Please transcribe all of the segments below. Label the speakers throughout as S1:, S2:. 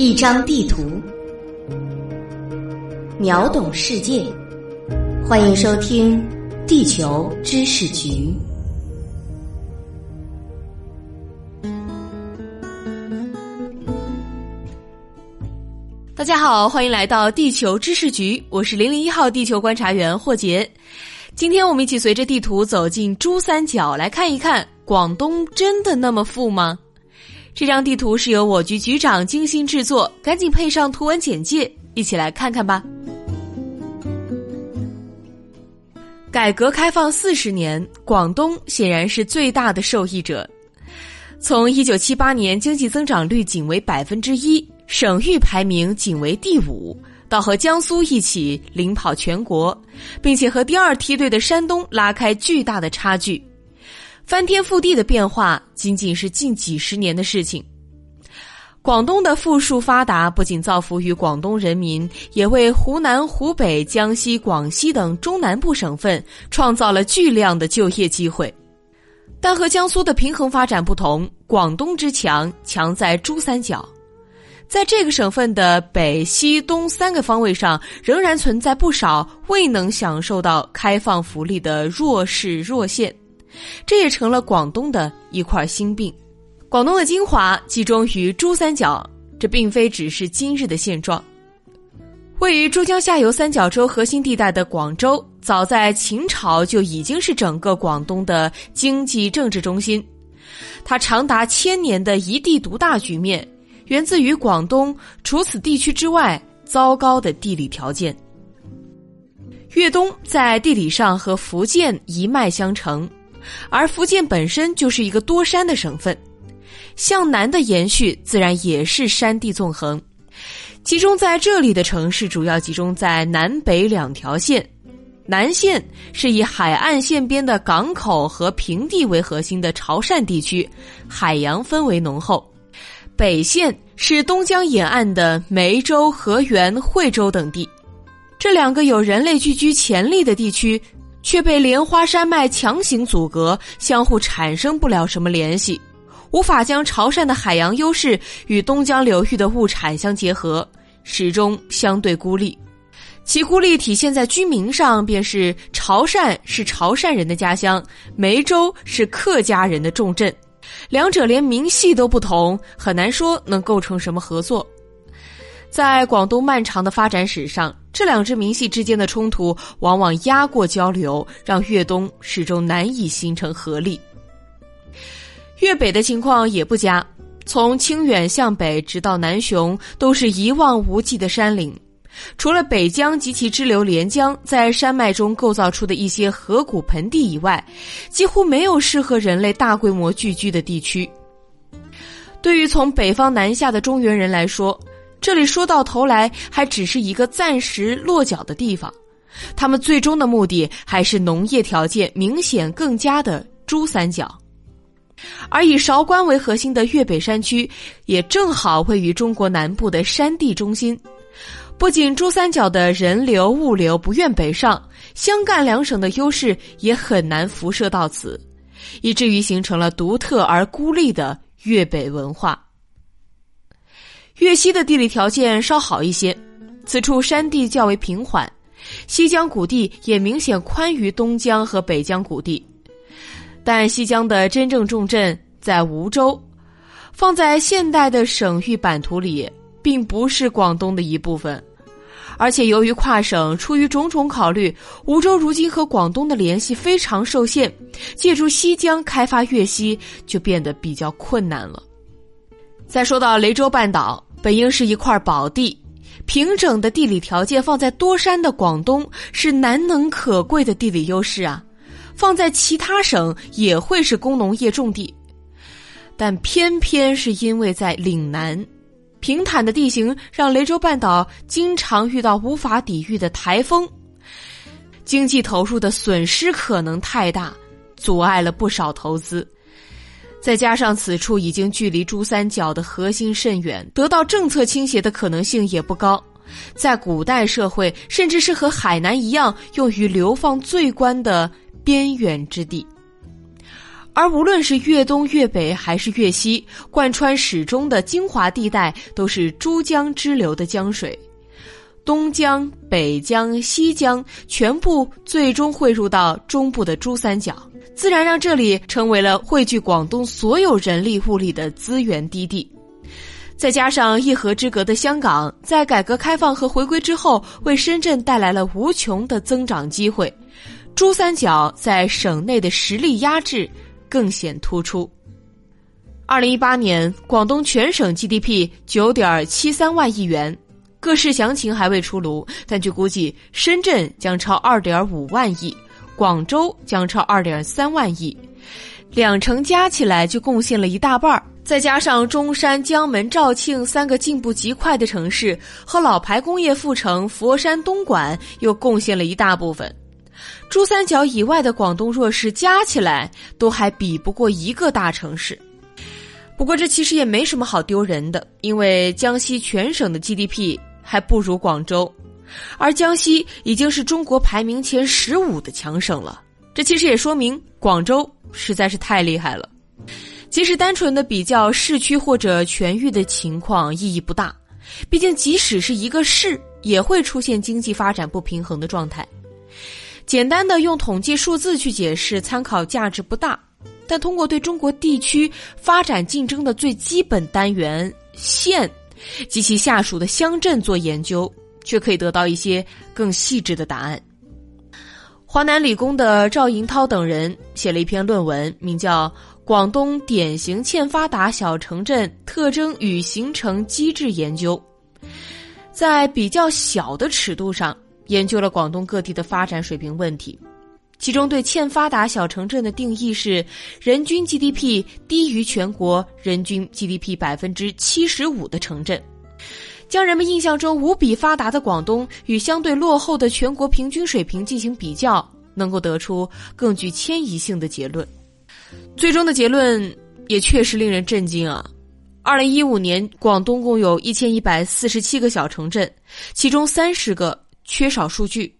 S1: 一张地图，秒懂世界。欢迎收听《地球知识局》。
S2: 大家好，欢迎来到《地球知识局》，我是零零一号地球观察员霍杰。今天我们一起随着地图走进珠三角，来看一看广东真的那么富吗？这张地图是由我局局长精心制作，赶紧配上图文简介，一起来看看吧。改革开放四十年，广东显然是最大的受益者。从一九七八年经济增长率仅为百分之一，省域排名仅为第五，到和江苏一起领跑全国，并且和第二梯队的山东拉开巨大的差距。翻天覆地的变化仅仅是近几十年的事情。广东的富庶发达不仅造福于广东人民，也为湖南、湖北、江西、广西等中南部省份创造了巨量的就业机会。但和江苏的平衡发展不同，广东之强强在珠三角，在这个省份的北、西、东三个方位上，仍然存在不少未能享受到开放福利的弱势弱县。这也成了广东的一块心病。广东的精华集中于珠三角，这并非只是今日的现状。位于珠江下游三角洲核心地带的广州，早在秦朝就已经是整个广东的经济政治中心。它长达千年的一地独大局面，源自于广东除此地区之外糟糕的地理条件。粤东在地理上和福建一脉相承。而福建本身就是一个多山的省份，向南的延续自然也是山地纵横。集中在这里的城市主要集中在南北两条线，南线是以海岸线边的港口和平地为核心的潮汕地区，海洋氛围浓厚；北线是东江沿岸的梅州、河源、惠州等地。这两个有人类聚居潜力的地区。却被莲花山脉强行阻隔，相互产生不了什么联系，无法将潮汕的海洋优势与东江流域的物产相结合，始终相对孤立。其孤立体现在居民上，便是潮汕是潮汕人的家乡，梅州是客家人的重镇，两者连名系都不同，很难说能构成什么合作。在广东漫长的发展史上，这两支民系之间的冲突往往压过交流，让粤东始终难以形成合力。粤北的情况也不佳，从清远向北直到南雄，都是一望无际的山岭。除了北江及其支流连江在山脉中构造出的一些河谷盆地以外，几乎没有适合人类大规模聚居的地区。对于从北方南下的中原人来说，这里说到头来还只是一个暂时落脚的地方，他们最终的目的还是农业条件明显更佳的珠三角，而以韶关为核心的粤北山区也正好位于中国南部的山地中心。不仅珠三角的人流物流不愿北上，湘赣两省的优势也很难辐射到此，以至于形成了独特而孤立的粤北文化。粤西的地理条件稍好一些，此处山地较为平缓，西江谷地也明显宽于东江和北江谷地。但西江的真正重镇在梧州，放在现代的省域版图里，并不是广东的一部分。而且由于跨省，出于种种考虑，梧州如今和广东的联系非常受限，借助西江开发粤西就变得比较困难了。再说到雷州半岛。本应是一块宝地，平整的地理条件放在多山的广东是难能可贵的地理优势啊，放在其他省也会是工农业重地，但偏偏是因为在岭南，平坦的地形让雷州半岛经常遇到无法抵御的台风，经济投入的损失可能太大，阻碍了不少投资。再加上此处已经距离珠三角的核心甚远，得到政策倾斜的可能性也不高。在古代社会，甚至是和海南一样，用于流放罪官的边远之地。而无论是粤东、粤北还是粤西，贯穿始终的精华地带都是珠江支流的江水，东江、北江、西江全部最终汇入到中部的珠三角，自然让这里成为了汇聚广东所有人力物力的资源低地。再加上一河之隔的香港，在改革开放和回归之后，为深圳带来了无穷的增长机会，珠三角在省内的实力压制。更显突出。二零一八年，广东全省 GDP 九点七三万亿元，各市详情还未出炉，但据估计，深圳将超二点五万亿，广州将超二点三万亿，两城加起来就贡献了一大半儿。再加上中山、江门、肇庆三个进步极快的城市和老牌工业副城佛山、东莞，又贡献了一大部分。珠三角以外的广东弱势加起来都还比不过一个大城市。不过这其实也没什么好丢人的，因为江西全省的 GDP 还不如广州，而江西已经是中国排名前十五的强省了。这其实也说明广州实在是太厉害了。即使单纯的比较市区或者全域的情况意义不大，毕竟即使是一个市也会出现经济发展不平衡的状态。简单的用统计数字去解释，参考价值不大；但通过对中国地区发展竞争的最基本单元县及其下属的乡镇做研究，却可以得到一些更细致的答案。华南理工的赵银涛等人写了一篇论文，名叫《广东典型欠发达小城镇特征与形成机制研究》，在比较小的尺度上。研究了广东各地的发展水平问题，其中对欠发达小城镇的定义是人均 GDP 低于全国人均 GDP 百分之七十五的城镇，将人们印象中无比发达的广东与相对落后的全国平均水平进行比较，能够得出更具迁移性的结论。最终的结论也确实令人震惊啊！二零一五年，广东共有一千一百四十七个小城镇，其中三十个。缺少数据，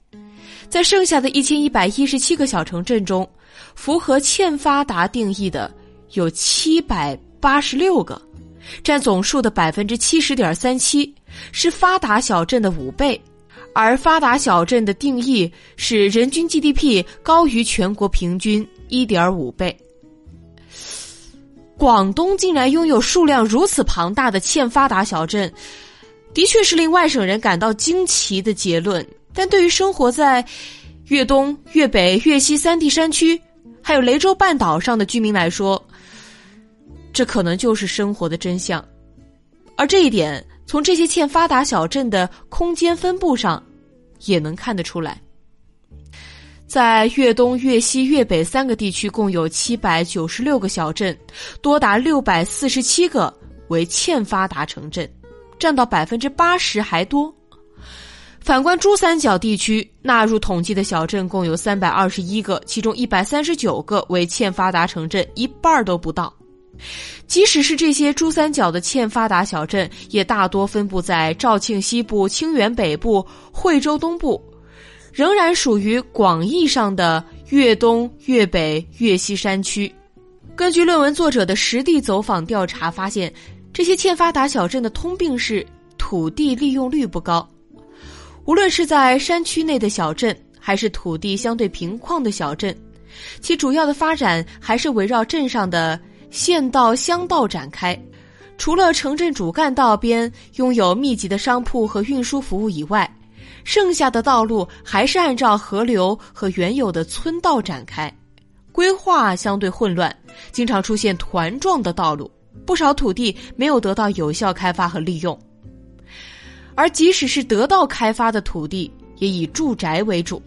S2: 在剩下的一千一百一十七个小城镇中，符合欠发达定义的有七百八十六个，占总数的百分之七十点三七，是发达小镇的五倍。而发达小镇的定义是人均 GDP 高于全国平均一点五倍。广东竟然拥有数量如此庞大的欠发达小镇。的确是令外省人感到惊奇的结论，但对于生活在粤东、粤北、粤西三地山区，还有雷州半岛上的居民来说，这可能就是生活的真相。而这一点，从这些欠发达小镇的空间分布上，也能看得出来。在粤东、粤西、粤北三个地区，共有七百九十六个小镇，多达六百四十七个为欠发达城镇。占到百分之八十还多。反观珠三角地区纳入统计的小镇共有三百二十一个，其中一百三十九个为欠发达城镇，一半都不到。即使是这些珠三角的欠发达小镇，也大多分布在肇庆西部、清远北部、惠州东部，仍然属于广义上的粤东、粤北、粤西山区。根据论文作者的实地走访调查发现。这些欠发达小镇的通病是土地利用率不高，无论是在山区内的小镇，还是土地相对平旷的小镇，其主要的发展还是围绕镇上的县道、乡道展开。除了城镇主干道边拥有密集的商铺和运输服务以外，剩下的道路还是按照河流和原有的村道展开，规划相对混乱，经常出现团状的道路。不少土地没有得到有效开发和利用，而即使是得到开发的土地，也以住宅为主，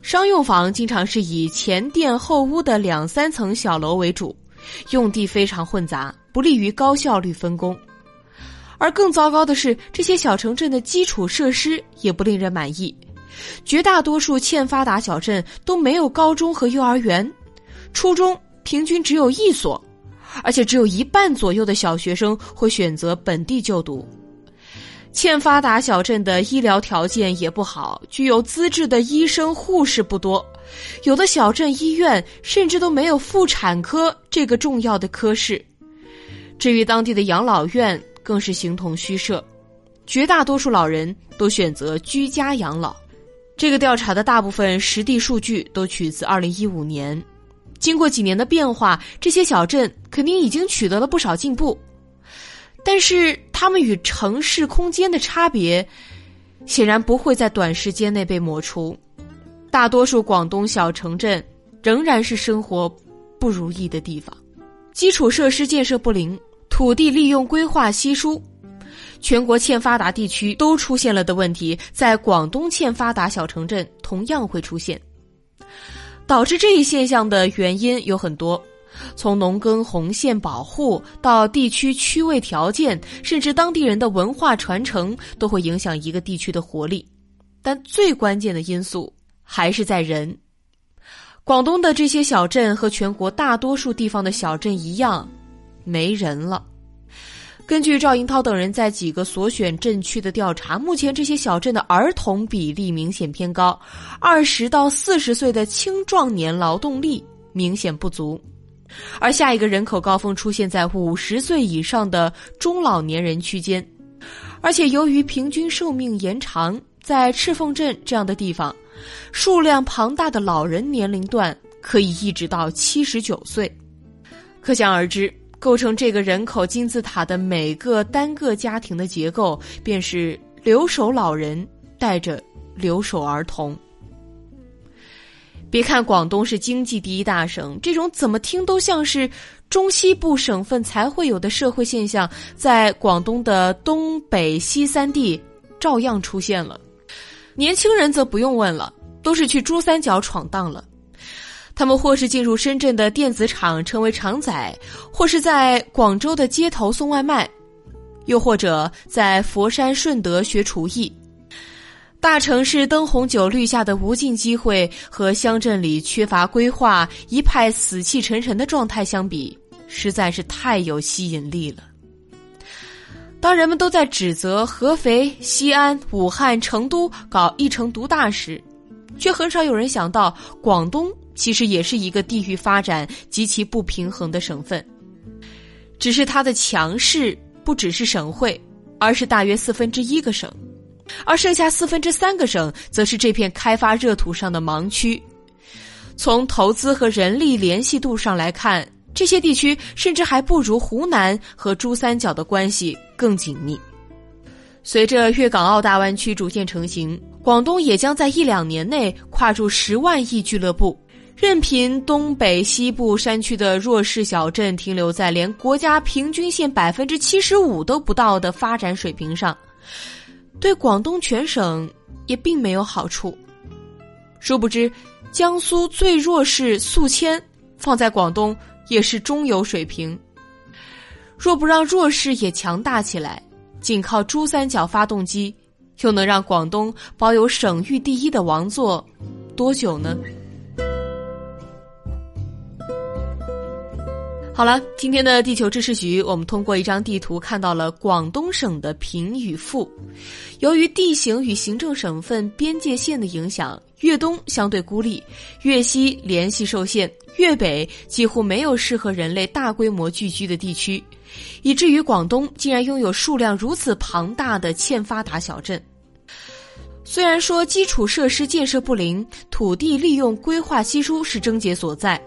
S2: 商用房经常是以前店后屋的两三层小楼为主，用地非常混杂，不利于高效率分工。而更糟糕的是，这些小城镇的基础设施也不令人满意，绝大多数欠发达小镇都没有高中和幼儿园，初中平均只有一所。而且只有一半左右的小学生会选择本地就读。欠发达小镇的医疗条件也不好，具有资质的医生护士不多，有的小镇医院甚至都没有妇产科这个重要的科室。至于当地的养老院，更是形同虚设，绝大多数老人都选择居家养老。这个调查的大部分实地数据都取自二零一五年。经过几年的变化，这些小镇肯定已经取得了不少进步，但是他们与城市空间的差别，显然不会在短时间内被抹除。大多数广东小城镇仍然是生活不如意的地方，基础设施建设不灵，土地利用规划稀疏，全国欠发达地区都出现了的问题，在广东欠发达小城镇同样会出现。导致这一现象的原因有很多，从农耕红线保护到地区区位条件，甚至当地人的文化传承，都会影响一个地区的活力。但最关键的因素还是在人。广东的这些小镇和全国大多数地方的小镇一样，没人了。根据赵英涛等人在几个所选镇区的调查，目前这些小镇的儿童比例明显偏高，二十到四十岁的青壮年劳动力明显不足，而下一个人口高峰出现在五十岁以上的中老年人区间，而且由于平均寿命延长，在赤峰镇这样的地方，数量庞大的老人年龄段可以一直到七十九岁，可想而知。构成这个人口金字塔的每个单个家庭的结构，便是留守老人带着留守儿童。别看广东是经济第一大省，这种怎么听都像是中西部省份才会有的社会现象，在广东的东北西三地照样出现了。年轻人则不用问了，都是去珠三角闯荡了。他们或是进入深圳的电子厂成为厂仔，或是在广州的街头送外卖，又或者在佛山顺德学厨艺。大城市灯红酒绿下的无尽机会，和乡镇里缺乏规划、一派死气沉沉的状态相比，实在是太有吸引力了。当人们都在指责合肥、西安、武汉、成都搞一城独大时，却很少有人想到广东。其实也是一个地域发展极其不平衡的省份，只是它的强势不只是省会，而是大约四分之一个省，而剩下四分之三个省则是这片开发热土上的盲区。从投资和人力联系度上来看，这些地区甚至还不如湖南和珠三角的关系更紧密。随着粤港澳大湾区逐渐成型，广东也将在一两年内跨入十万亿俱乐部。任凭东北、西部山区的弱势小镇停留在连国家平均线百分之七十五都不到的发展水平上，对广东全省也并没有好处。殊不知，江苏最弱势宿迁放在广东也是中游水平。若不让弱势也强大起来，仅靠珠三角发动机，又能让广东保有省域第一的王座多久呢？好了，今天的地球知识局，我们通过一张地图看到了广东省的贫与富。由于地形与行政省份边界线的影响，粤东相对孤立，粤西联系受限，粤北几乎没有适合人类大规模聚居的地区，以至于广东竟然拥有数量如此庞大的欠发达小镇。虽然说基础设施建设不灵，土地利用规划稀疏是症结所在。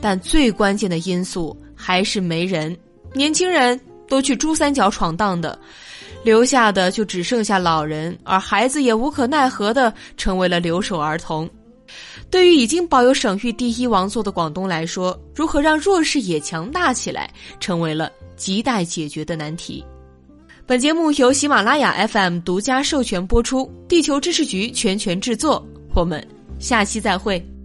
S2: 但最关键的因素还是没人，年轻人都去珠三角闯荡的，留下的就只剩下老人，而孩子也无可奈何的成为了留守儿童。对于已经保有省域第一王座的广东来说，如何让弱势也强大起来，成为了亟待解决的难题。本节目由喜马拉雅 FM 独家授权播出，地球知识局全权制作。我们下期再会。